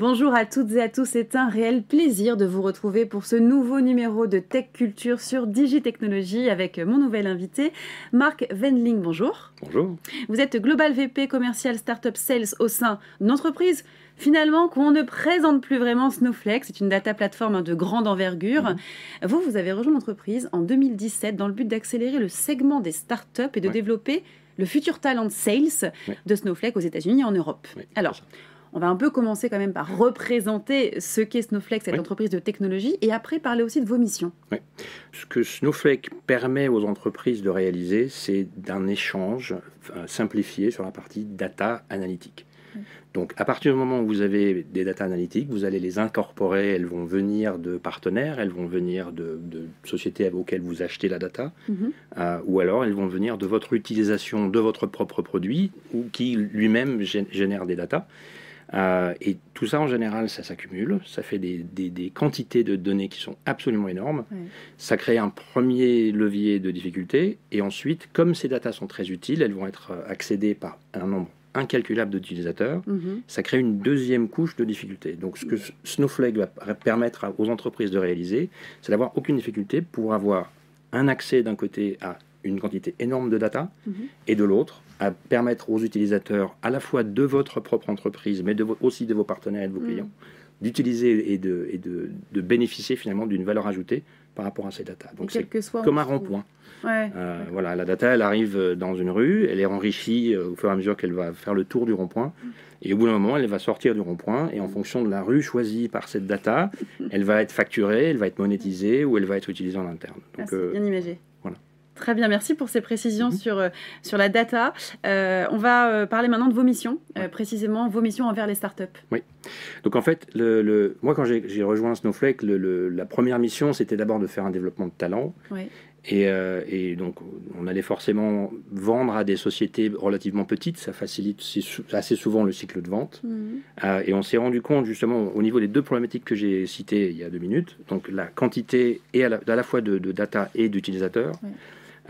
Bonjour à toutes et à tous, c'est un réel plaisir de vous retrouver pour ce nouveau numéro de Tech Culture sur Digitechnologie avec mon nouvel invité, Marc Wendling. Bonjour. Bonjour. Vous êtes Global VP Commercial Startup Sales au sein d'une entreprise finalement qu'on ne présente plus vraiment Snowflake. C'est une data plateforme de grande envergure. Mhm. Vous, vous avez rejoint l'entreprise en 2017 dans le but d'accélérer le segment des startups et de développer le futur talent sales de Snowflake aux États-Unis et en Europe. Alors, on va un peu commencer quand même par représenter ce qu'est Snowflake, cette entreprise de technologie, et après parler aussi de vos missions. Oui. Ce que Snowflake permet aux entreprises de réaliser, c'est d'un échange euh, simplifié sur la partie data analytique. Donc, à partir du moment où vous avez des data analytiques, vous allez les incorporer. Elles vont venir de partenaires, elles vont venir de, sociétés auxquelles vous achetez la data, mhm. euh, ou alors elles vont venir de votre utilisation de votre propre produit, ou qui lui-même génère des data. Euh, et tout ça, en général, ça s'accumule, ça fait des, quantités de données qui sont absolument énormes. Ça crée un premier levier de difficulté. Et ensuite, comme ces datas sont très utiles, elles vont être accédées par un nombre incalculable d'utilisateurs. Mhm. Ça crée une deuxième couche de difficulté. Donc, ce que Snowflake va permettre aux entreprises de réaliser, c'est d'avoir aucune difficulté pour avoir un accès d'un côté à une quantité énorme de data mhm. et de l'autre à permettre aux utilisateurs, à la fois de votre propre entreprise, mais de aussi de vos partenaires et de vos mm. clients, d'utiliser et, de, et de, de, bénéficier finalement d'une valeur ajoutée par rapport à ces data. Donc c'est comme un rond-point. Euh, voilà, la data, elle arrive dans une rue, elle est enrichie euh, au fur et à mesure qu'elle va faire le tour du rond-point. Mm. Et au bout d'un moment, elle va sortir du rond-point. Et en fonction de la rue choisie par cette data, elle va être facturée, elle va être monétisée ou elle va être utilisée en interne. Donc, ah, bien imagé. Très bien, merci pour ces précisions mhm. sur, euh, sur la data. Euh, on va euh, parler maintenant de vos missions, précisément vos missions envers les startups. Oui. Donc en fait, le, moi quand j'ai rejoint Snowflake, la première mission c'était d'abord de faire un développement de talent. Oui. Et, et, donc on allait forcément vendre à des sociétés relativement petites, ça facilite assez souvent le cycle de vente. Mhm. et on s'est rendu compte justement au niveau des deux problématiques que j'ai citées il y a deux minutes, donc la quantité et à la, fois de, data et d'utilisateurs.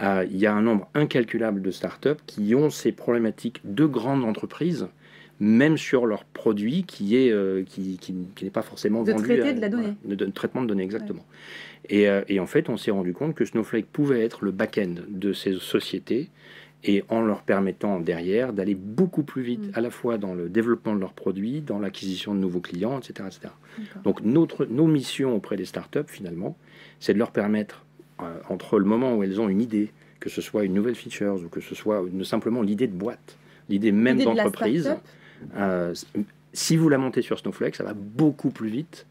Euh, il y a un nombre incalculable de startups qui ont ces problématiques de grandes entreprises, même sur leur produit qui est euh, qui, qui, n'est pas forcément de traiter de la donnée, de, traitement de données exactement. Et, euh, et, en fait, on s'est rendu compte que Snowflake pouvait être le back-end de ces sociétés et en leur permettant derrière d'aller beaucoup plus vite mm. à la fois dans le développement de leurs produits, dans l'acquisition de nouveaux clients, etc. etc. Donc notre, nos missions auprès des startups, finalement, c'est de leur permettre entre le moment où elles ont une idée, que ce soit une nouvelle feature ou que ce soit simplement l'idée de boîte, l'idée même d'entreprise, euh, si vous la montez sur Snowflake, ça va beaucoup plus vite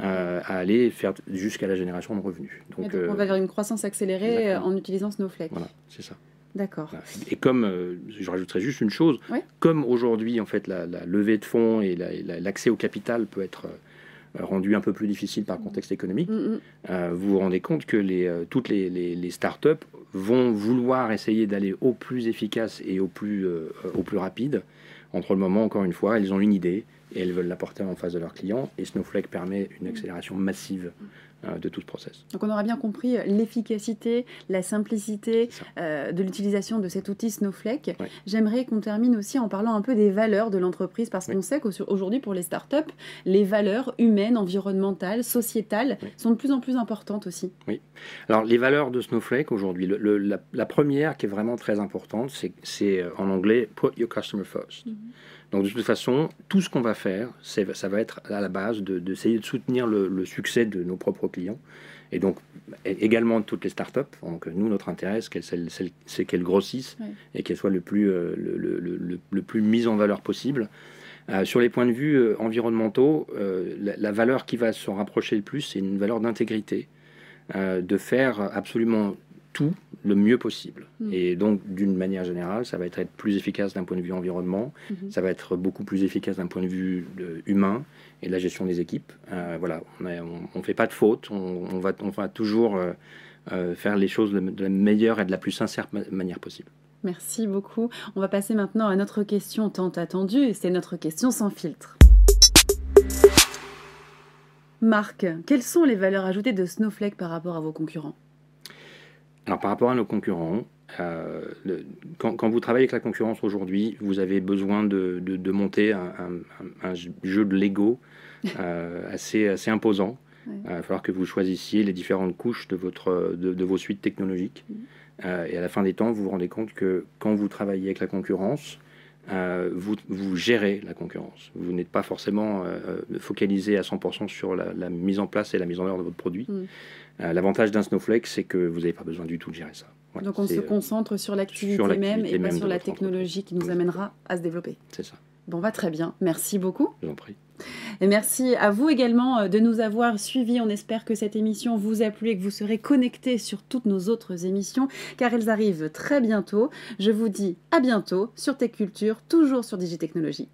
euh, à aller faire jusqu'à la génération de revenus. Donc, on va vers une croissance accélérée en utilisant Snowflake. Voilà, c'est ça. D'accord. Et comme, je rajouterais juste une chose, comme aujourd'hui, en fait, la, la, levée de fonds et l'accès au capital peut être euh, rendu un peu plus difficile par le contexte économique, mm, mm. Euh, vous vous rendez compte que les, euh, toutes les, les, startups vont vouloir essayer d'aller au plus efficace et au plus, au plus rapide. Entre le moment, encore une fois, elles ont une idée et elles veulent l'apporter en face de leurs clients. Et Snowflake permet une accélération massive euh, de tout ce process. Donc on aura bien compris euh, l'efficacité, la simplicité euh, de l'utilisation de cet outil Snowflake. J'aimerais qu'on termine aussi en parlant un peu des valeurs de l'entreprise parce qu'on sait qu'aujourd'hui pour les startups, les valeurs humaines, environnementales, sociétales sont de plus en plus importantes aussi. Oui. Alors les valeurs de Snowflake aujourd'hui, la, première qui est vraiment très importante, c'est en anglais Put your customer first. Mhm. Donc de toute façon, tout ce qu'on va faire, ça va être à la base d'essayer de, soutenir le, succès de nos propres clients. Et donc également de toutes les startups. Donc nous, notre intérêt, c'est qu'elles grossissent et qu'elles soient le plus, euh, le, plus mises en valeur possible. Euh, sur les points de vue euh, environnementaux, la, la, valeur qui va se rapprocher le plus, c'est une valeur d'intégrité, de faire absolument tout le mieux possible. Mm. Et donc, d'une manière générale, ça va être, plus efficace d'un point de vue environnement, mm-hmm. ça va être beaucoup plus efficace d'un point de vue humain et de la gestion des équipes. Euh, voilà, on ne fait pas de faute, on, va, on va toujours euh, euh, faire les choses de, la meilleure et de la plus sincère manière possible. Merci beaucoup. On va passer maintenant à notre question tant attendue, et c'est notre question sans filtre. Marc, quelles sont les valeurs ajoutées de Snowflake par rapport à vos concurrents? Alors par rapport à nos concurrents, Euh, quand, vous travaillez avec la concurrence aujourd'hui, vous avez besoin de, de, monter un, un, jeu de Lego assez, assez imposant. Il va falloir que vous choisissiez les différentes couches de, votre, de, vos suites technologiques. Mm. et à la fin des temps, vous vous rendez compte que quand vous travaillez avec la concurrence, euh, vous, vous, gérez la concurrence. Vous n'êtes pas forcément euh, euh, focalisé à 100% sur la, mise en place et la mise en œuvre de votre produit. Mm. L'avantage d'un Snowflake, c'est que vous n'avez pas besoin du tout de gérer ça. Donc on se concentre sur l'activité même et pas sur la technologie qui nous amènera à se développer. C'est ça. Bon, va très bien. Merci beaucoup. Je vous en prie. Et merci à vous également euh, de nous avoir suivis. On espère que cette émission vous a plu et que vous serez connectés sur toutes nos autres émissions, car elles arrivent très bientôt. Je vous dis à bientôt sur Tech Culture, toujours sur Digitechnologie.